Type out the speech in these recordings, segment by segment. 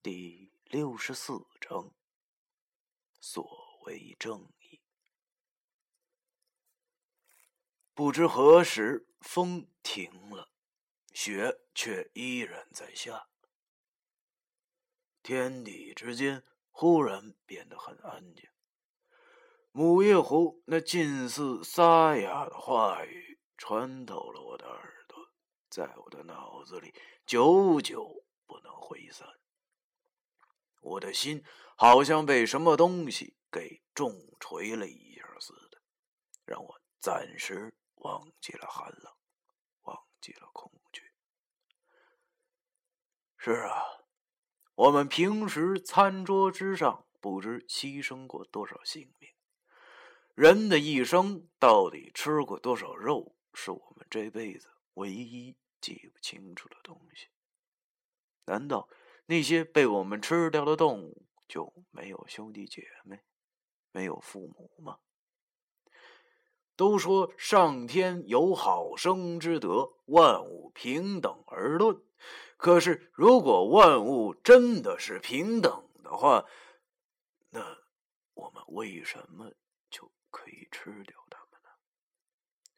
第六十四章：所谓正义。不知何时，风停了，雪却依然在下。天地之间忽然变得很安静。母夜壶那近似沙哑的话语穿透了我的耳朵，在我的脑子里久久不能挥散。我的心好像被什么东西给重锤了一下似的，让我暂时忘记了寒冷，忘记了恐惧。是啊，我们平时餐桌之上不知牺牲过多少性命，人的一生到底吃过多少肉，是我们这辈子唯一记不清楚的东西。难道？那些被我们吃掉的动物就没有兄弟姐妹，没有父母吗？都说上天有好生之德，万物平等而论。可是，如果万物真的是平等的话，那我们为什么就可以吃掉它们呢？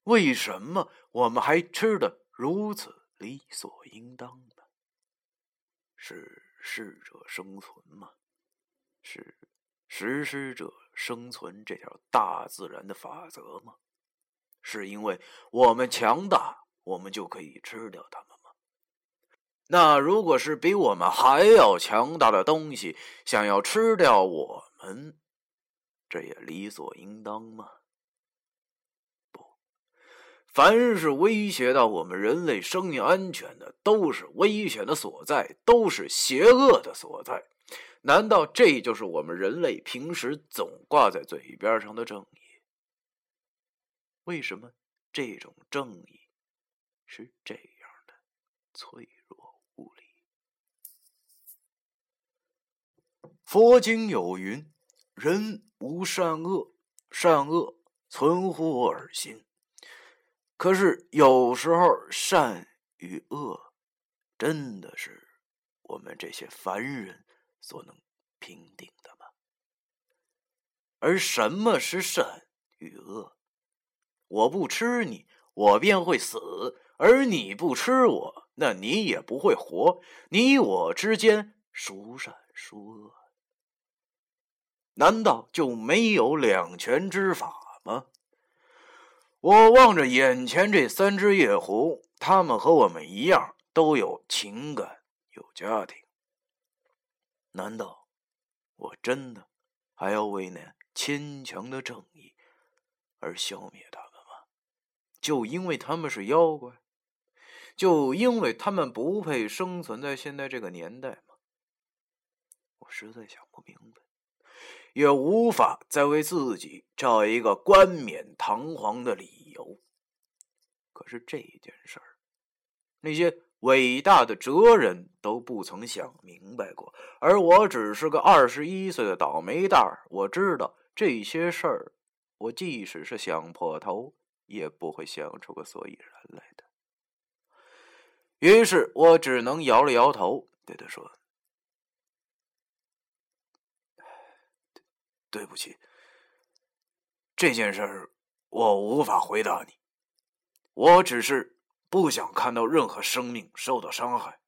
为什么我们还吃的如此理所应当呢？是适者生存吗？是实施者生存这条大自然的法则吗？是因为我们强大，我们就可以吃掉它们吗？那如果是比我们还要强大的东西想要吃掉我们，这也理所应当吗？凡是威胁到我们人类生命安全的，都是危险的所在，都是邪恶的所在。难道这就是我们人类平时总挂在嘴边上的正义？为什么这种正义是这样的脆弱无力？佛经有云：“人无善恶，善恶存乎我心。”可是有时候，善与恶，真的是我们这些凡人所能评定的吗？而什么是善与恶？我不吃你，我便会死；而你不吃我，那你也不会活。你我之间，孰善孰恶？难道就没有两全之法吗？我望着眼前这三只夜狐，他们和我们一样，都有情感，有家庭。难道我真的还要为那牵强的正义而消灭他们吗？就因为他们是妖怪？就因为他们不配生存在现在这个年代吗？我实在想不明白。也无法再为自己找一个冠冕堂皇的理由。可是这件事儿，那些伟大的哲人都不曾想明白过，而我只是个二十一岁的倒霉蛋儿。我知道这些事儿，我即使是想破头，也不会想出个所以然来的。于是我只能摇了摇头，对他说。对不起，这件事儿我无法回答你。我只是不想看到任何生命受到伤害。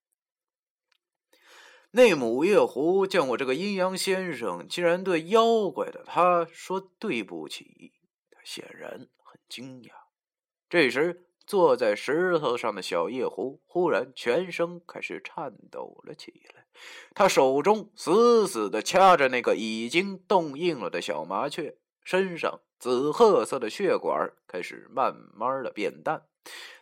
那母夜狐见我这个阴阳先生竟然对妖怪的他说对不起，他显然很惊讶。这时，坐在石头上的小夜狐忽然全身开始颤抖了起来。他手中死死的掐着那个已经冻硬了的小麻雀，身上紫褐色的血管开始慢慢的变淡。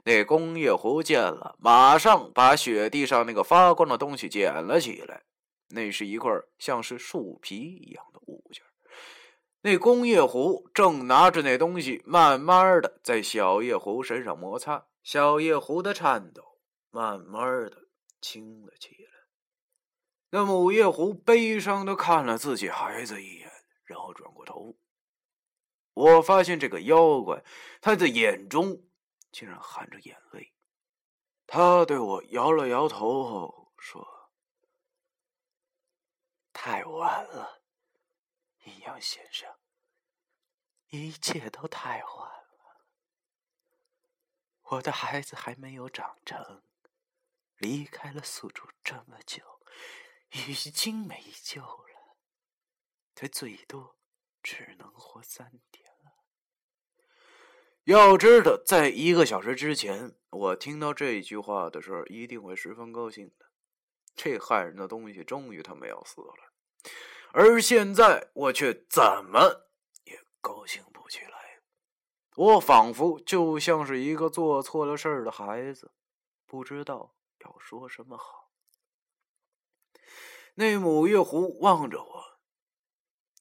那工业壶见了，马上把雪地上那个发光的东西捡了起来。那是一块像是树皮一样的物件。那工业狐正拿着那东西，慢慢的在小夜狐身上摩擦。小夜狐的颤抖慢慢的轻了起来。那母夜狐悲伤的看了自己孩子一眼，然后转过头。我发现这个妖怪，他的眼中竟然含着眼泪。他对我摇了摇头后说：“太晚了，阴阳先生，一切都太晚了。我的孩子还没有长成，离开了宿主这么久，已经没救了。他最多只能活三天了。要知道，在一个小时之前，我听到这句话的时候，一定会十分高兴的。这害人的东西终于他妈要死了，而现在我却怎么也高兴不起来。我仿佛就像是一个做错了事的孩子，不知道要说什么好。那母月狐望着我，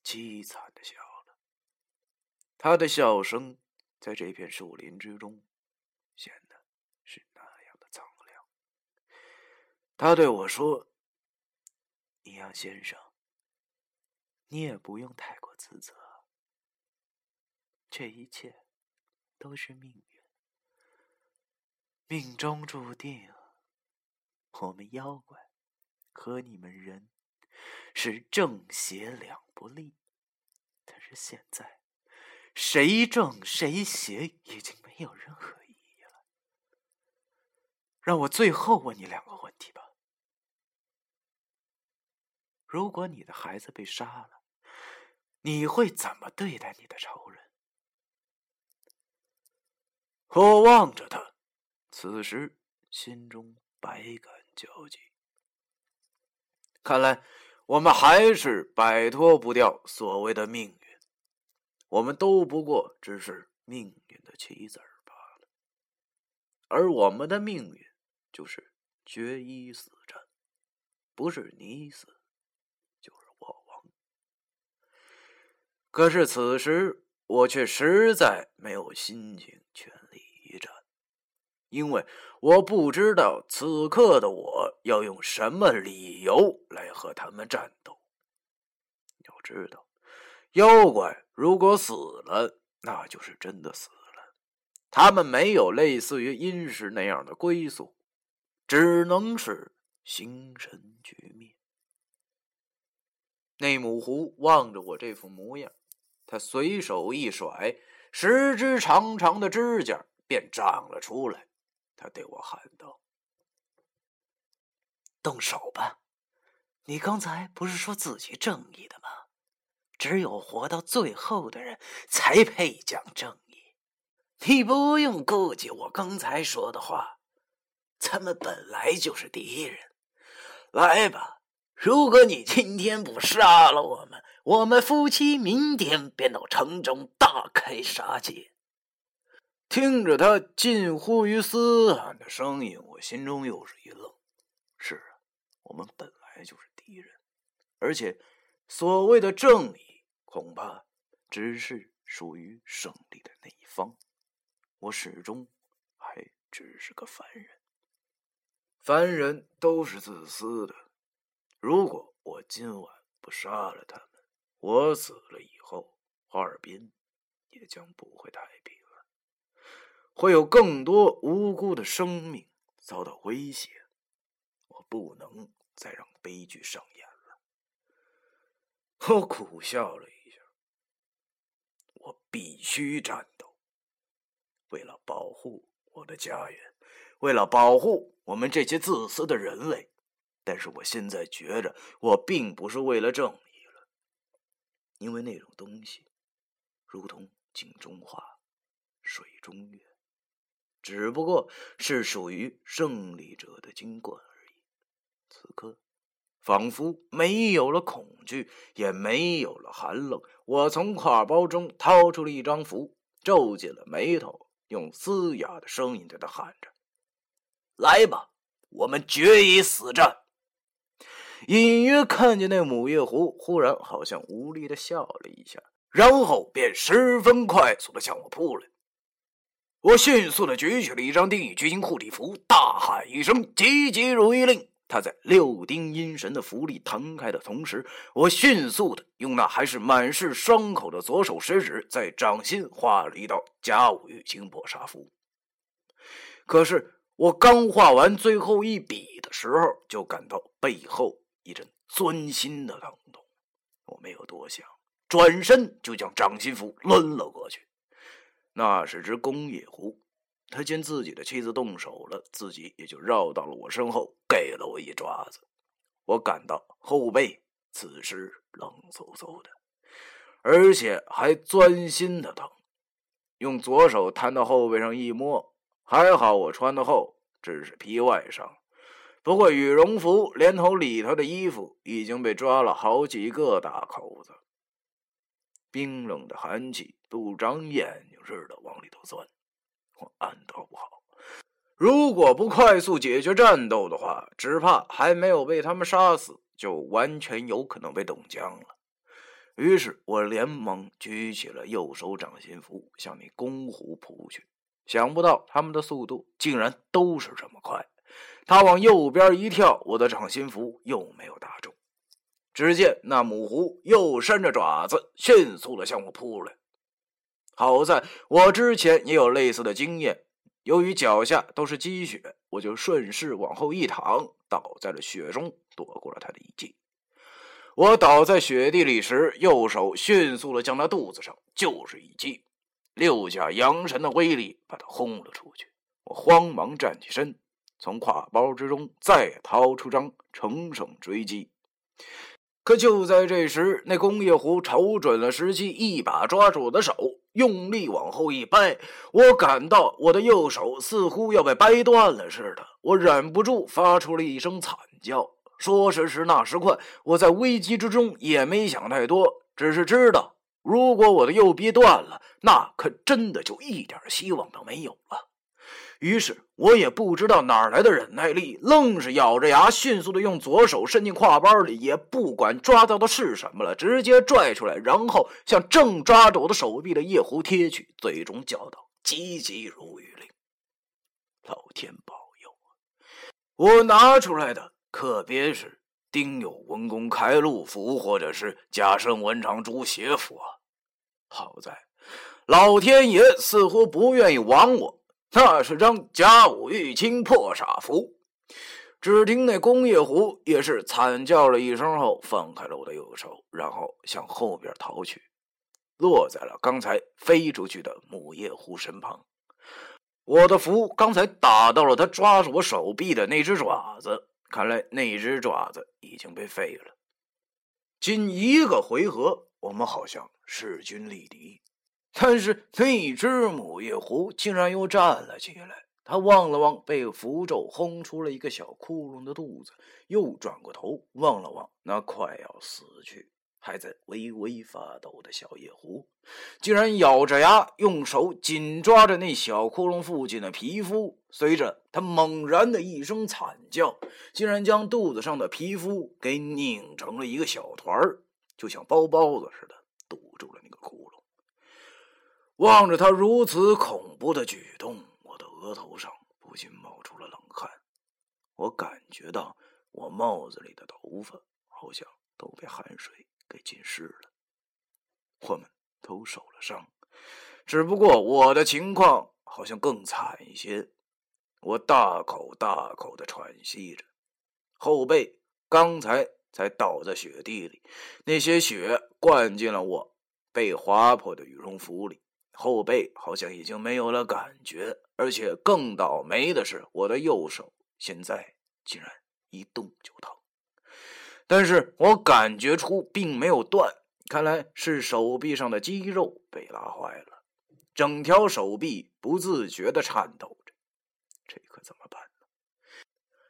凄惨的笑了。他的笑声在这片树林之中。显得是那样的苍凉他对我说：“阴阳先生，你也不用太过自责。这一切都是命运，命中注定。我们妖怪和你们人是正邪两不利，但是现在谁正谁邪已经没有任何意义了。让我最后问你两个问题吧。”如果你的孩子被杀了，你会怎么对待你的仇人？我望着他，此时心中百感交集。看来我们还是摆脱不掉所谓的命运，我们都不过只是命运的棋子罢了。而我们的命运就是决一死战，不是你死。可是此时，我却实在没有心情全力一战，因为我不知道此刻的我要用什么理由来和他们战斗。要知道，妖怪如果死了，那就是真的死了，他们没有类似于阴石那样的归宿，只能是形神俱灭。内母狐望着我这副模样。他随手一甩，十只长长的指甲便长了出来。他对我喊道：“动手吧！你刚才不是说自己正义的吗？只有活到最后的人才配讲正义。你不用顾及我刚才说的话，咱们本来就是敌人。来吧！”如果你今天不杀了我们，我们夫妻明天便到城中大开杀戒。听着他近乎于嘶喊的声音，我心中又是一愣。是啊，我们本来就是敌人，而且所谓的正义，恐怕只是属于胜利的那一方。我始终还只是个凡人，凡人都是自私的。如果我今晚不杀了他们，我死了以后，哈尔滨也将不会太平了，会有更多无辜的生命遭到威胁。我不能再让悲剧上演了。我苦笑了一下，我必须战斗，为了保护我的家园，为了保护我们这些自私的人类。但是我现在觉着，我并不是为了正义了，因为那种东西，如同井中花，水中月，只不过是属于胜利者的金冠而已。此刻，仿佛没有了恐惧，也没有了寒冷。我从挎包中掏出了一张符，皱紧了眉头，用嘶哑的声音对他喊着：“来吧，我们决一死战！”隐约看见那母夜狐忽然好像无力的笑了一下，然后便十分快速的向我扑来。我迅速的举起了一张定义巨星护体符，大喊一声“急急如律令”。他在六丁阴神的符力弹开的同时，我迅速的用那还是满是伤口的左手食指在掌心画了一道甲午玉清破杀符。可是我刚画完最后一笔的时候，就感到背后。一阵钻心的疼痛，我没有多想，转身就将掌心符抡了过去。那是只公野狐，他见自己的妻子动手了，自己也就绕到了我身后，给了我一爪子。我感到后背此时冷飕飕的，而且还钻心的疼。用左手摊到后背上一摸，还好我穿的厚，只是皮外伤。不过羽绒服连同里头的衣服已经被抓了好几个大口子，冰冷的寒气不长眼睛似的往里头钻。我暗道不好，如果不快速解决战斗的话，只怕还没有被他们杀死，就完全有可能被冻僵了。于是我连忙举起了右手掌心符，向那公虎扑去。想不到他们的速度竟然都是这么快。他往右边一跳，我的掌心符又没有打中。只见那母狐又伸着爪子，迅速的向我扑来。好在我之前也有类似的经验，由于脚下都是积雪，我就顺势往后一躺，倒在了雪中，躲过了他的一击。我倒在雪地里时，右手迅速的将他肚子上就是一击，六甲阳神的威力把他轰了出去。我慌忙站起身。从挎包之中再掏出张乘胜追击，可就在这时，那工业狐瞅准了时机，一把抓住我的手，用力往后一掰。我感到我的右手似乎要被掰断了似的，我忍不住发出了一声惨叫。说时迟，那时快，我在危机之中也没想太多，只是知道，如果我的右臂断了，那可真的就一点希望都没有了。于是我也不知道哪来的忍耐力，愣是咬着牙，迅速的用左手伸进挎包里，也不管抓到的是什么了，直接拽出来，然后向正抓着我的手臂的夜壶贴去，最终叫道：“急急如律令，老天保佑啊！”我拿出来的可别是丁酉文公开路符，或者是甲申文长朱邪符啊！好在老天爷似乎不愿意亡我。那是张甲午玉清破煞符。只听那工业狐也是惨叫了一声后，放开了我的右手，然后向后边逃去，落在了刚才飞出去的母夜狐身旁。我的符刚才打到了他抓住我手臂的那只爪子，看来那只爪子已经被废了。仅一个回合，我们好像势均力敌。但是那只母夜狐竟然又站了起来，他望了望被符咒轰出了一个小窟窿的肚子，又转过头望了望那快要死去、还在微微发抖的小夜狐，竟然咬着牙，用手紧抓着那小窟窿附近的皮肤。随着他猛然的一声惨叫，竟然将肚子上的皮肤给拧成了一个小团儿，就像包包子似的堵住了那个窟窿。望着他如此恐怖的举动，我的额头上不禁冒出了冷汗。我感觉到我帽子里的头发好像都被汗水给浸湿了。我们都受了伤，只不过我的情况好像更惨一些。我大口大口的喘息着，后背刚才才倒在雪地里，那些雪灌进了我被划破的羽绒服里。后背好像已经没有了感觉，而且更倒霉的是，我的右手现在竟然一动就疼。但是我感觉出并没有断，看来是手臂上的肌肉被拉坏了，整条手臂不自觉的颤抖着。这可怎么办？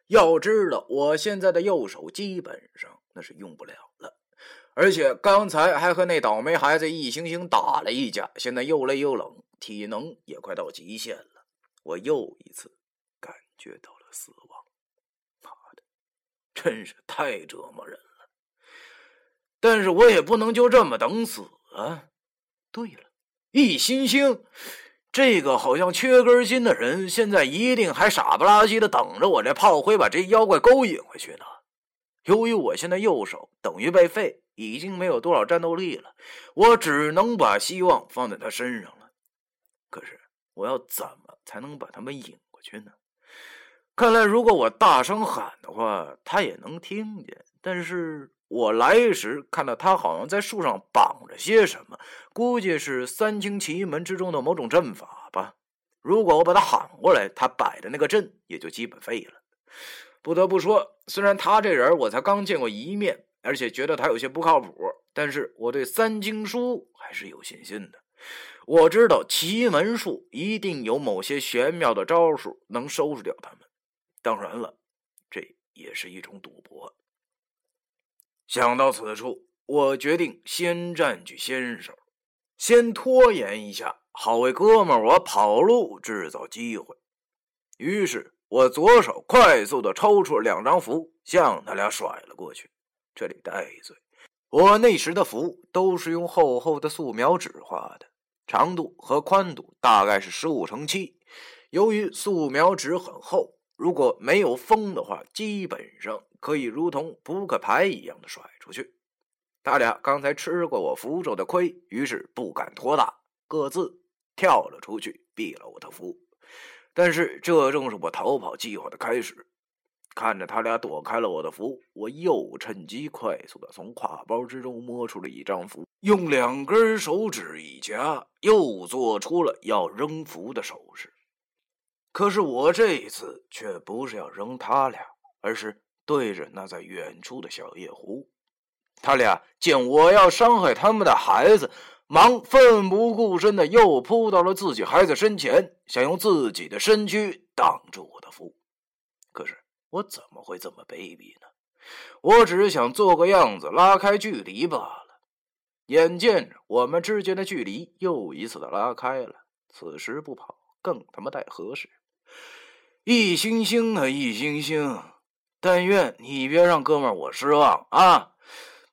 要知道，我现在的右手基本上那是用不了了。而且刚才还和那倒霉孩子一星星打了一架，现在又累又冷，体能也快到极限了。我又一次感觉到了死亡，妈的，真是太折磨人了。但是我也不能就这么等死啊！对了，一心星，这个好像缺根筋的人，现在一定还傻不拉几的等着我这炮灰把这妖怪勾引回去呢。由于我现在右手等于被废。已经没有多少战斗力了，我只能把希望放在他身上了。可是我要怎么才能把他们引过去呢？看来如果我大声喊的话，他也能听见，但是我来时看到他好像在树上绑着些什么，估计是三清奇门之中的某种阵法吧。如果我把他喊过来，他摆的那个阵也就基本废了。不得不说，虽然他这人我才刚见过一面，而且觉得他有些不靠谱，但是我对三经书还是有信心的。我知道奇门术一定有某些玄妙的招数能收拾掉他们。当然了，这也是一种赌博。想到此处，我决定先占据先手，先拖延一下，好为哥们我跑路制造机会。于是，我左手快速的抽出了两张符，向他俩甩了过去。这里带一嘴，我那时的符都是用厚厚的素描纸画的，长度和宽度大概是十五乘七。由于素描纸很厚。如果没有风的话，基本上可以如同扑克牌一样的甩出去。他俩刚才吃过我符咒的亏，于是不敢拖大，各自跳了出去，避了我的符。但是这正是我逃跑计划的开始。看着他俩躲开了我的符，我又趁机快速的从挎包之中摸出了一张符，用两根手指一夹，又做出了要扔符的手势。可是我这一次却不是要扔他俩，而是对着那在远处的小夜壶。他俩见我要伤害他们的孩子，忙奋不顾身的又扑到了自己孩子身前，想用自己的身躯挡住我的符。可是我怎么会这么卑鄙呢？我只是想做个样子，拉开距离罢了。眼见着我们之间的距离又一次的拉开了，此时不跑更他妈待何时？一星星啊，一星星！但愿你别让哥们我失望啊！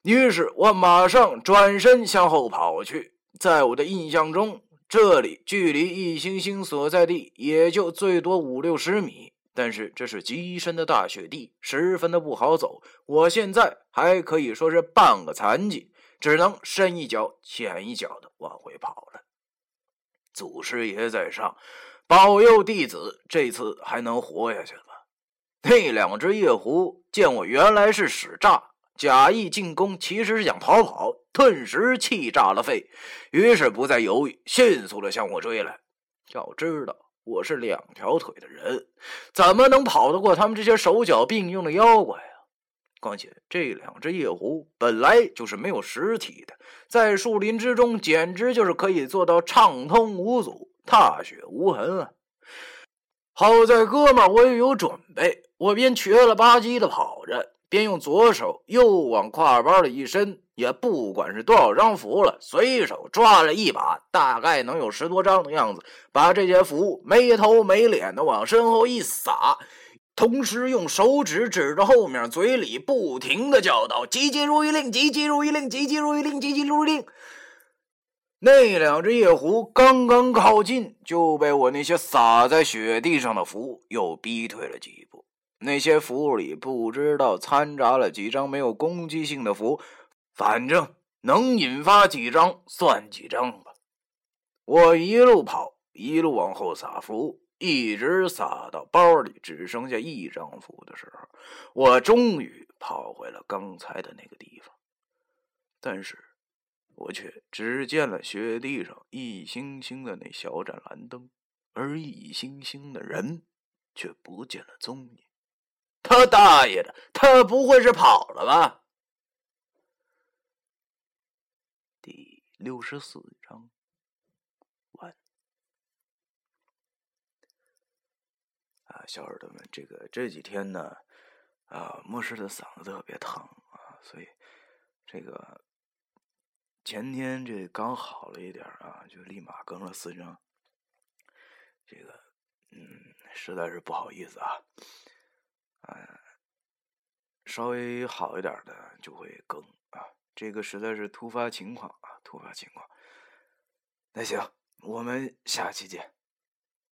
于是我马上转身向后跑去。在我的印象中，这里距离一星星所在地也就最多五六十米，但是这是极深的大雪地，十分的不好走。我现在还可以说是半个残疾，只能深一脚浅一脚的往回跑了。祖师爷在上。保佑弟子这次还能活下去吧？那两只夜狐见我原来是使诈，假意进攻，其实是想逃跑，顿时气炸了肺，于是不再犹豫，迅速的向我追来。要知道，我是两条腿的人，怎么能跑得过他们这些手脚并用的妖怪啊？况且这两只夜狐本来就是没有实体的，在树林之中，简直就是可以做到畅通无阻。踏雪无痕啊！好在哥们我也有准备，我便瘸了吧唧的跑着，先用左手又往挎包里一伸，也不管是多少张符了，随手抓了一把，大概能有十多张的样子，把这些符没头没脸的往身后一撒，同时用手指指着后面，嘴里不停的叫道：“急急如律令，急急如律令，急急如律令，急急如律令。”那两只夜狐刚刚靠近，就被我那些洒在雪地上的符又逼退了几步。那些符里不知道掺杂了几张没有攻击性的符，反正能引发几张算几张吧。我一路跑，一路往后撒符，一直撒到包里只剩下一张符的时候，我终于跑回了刚才的那个地方。但是。我却只见了雪地上一星星的那小盏蓝灯，而一星星的人却不见了踪影。他大爷的，他不会是跑了吧？第六十四章完。啊，小耳朵们，这个这几天呢，啊，牧师的嗓子特别疼啊，所以这个。前天这刚好了一点啊，就立马更了四张。这个，嗯，实在是不好意思啊。啊，稍微好一点的就会更啊。这个实在是突发情况啊，突发情况。那行，我们下期见。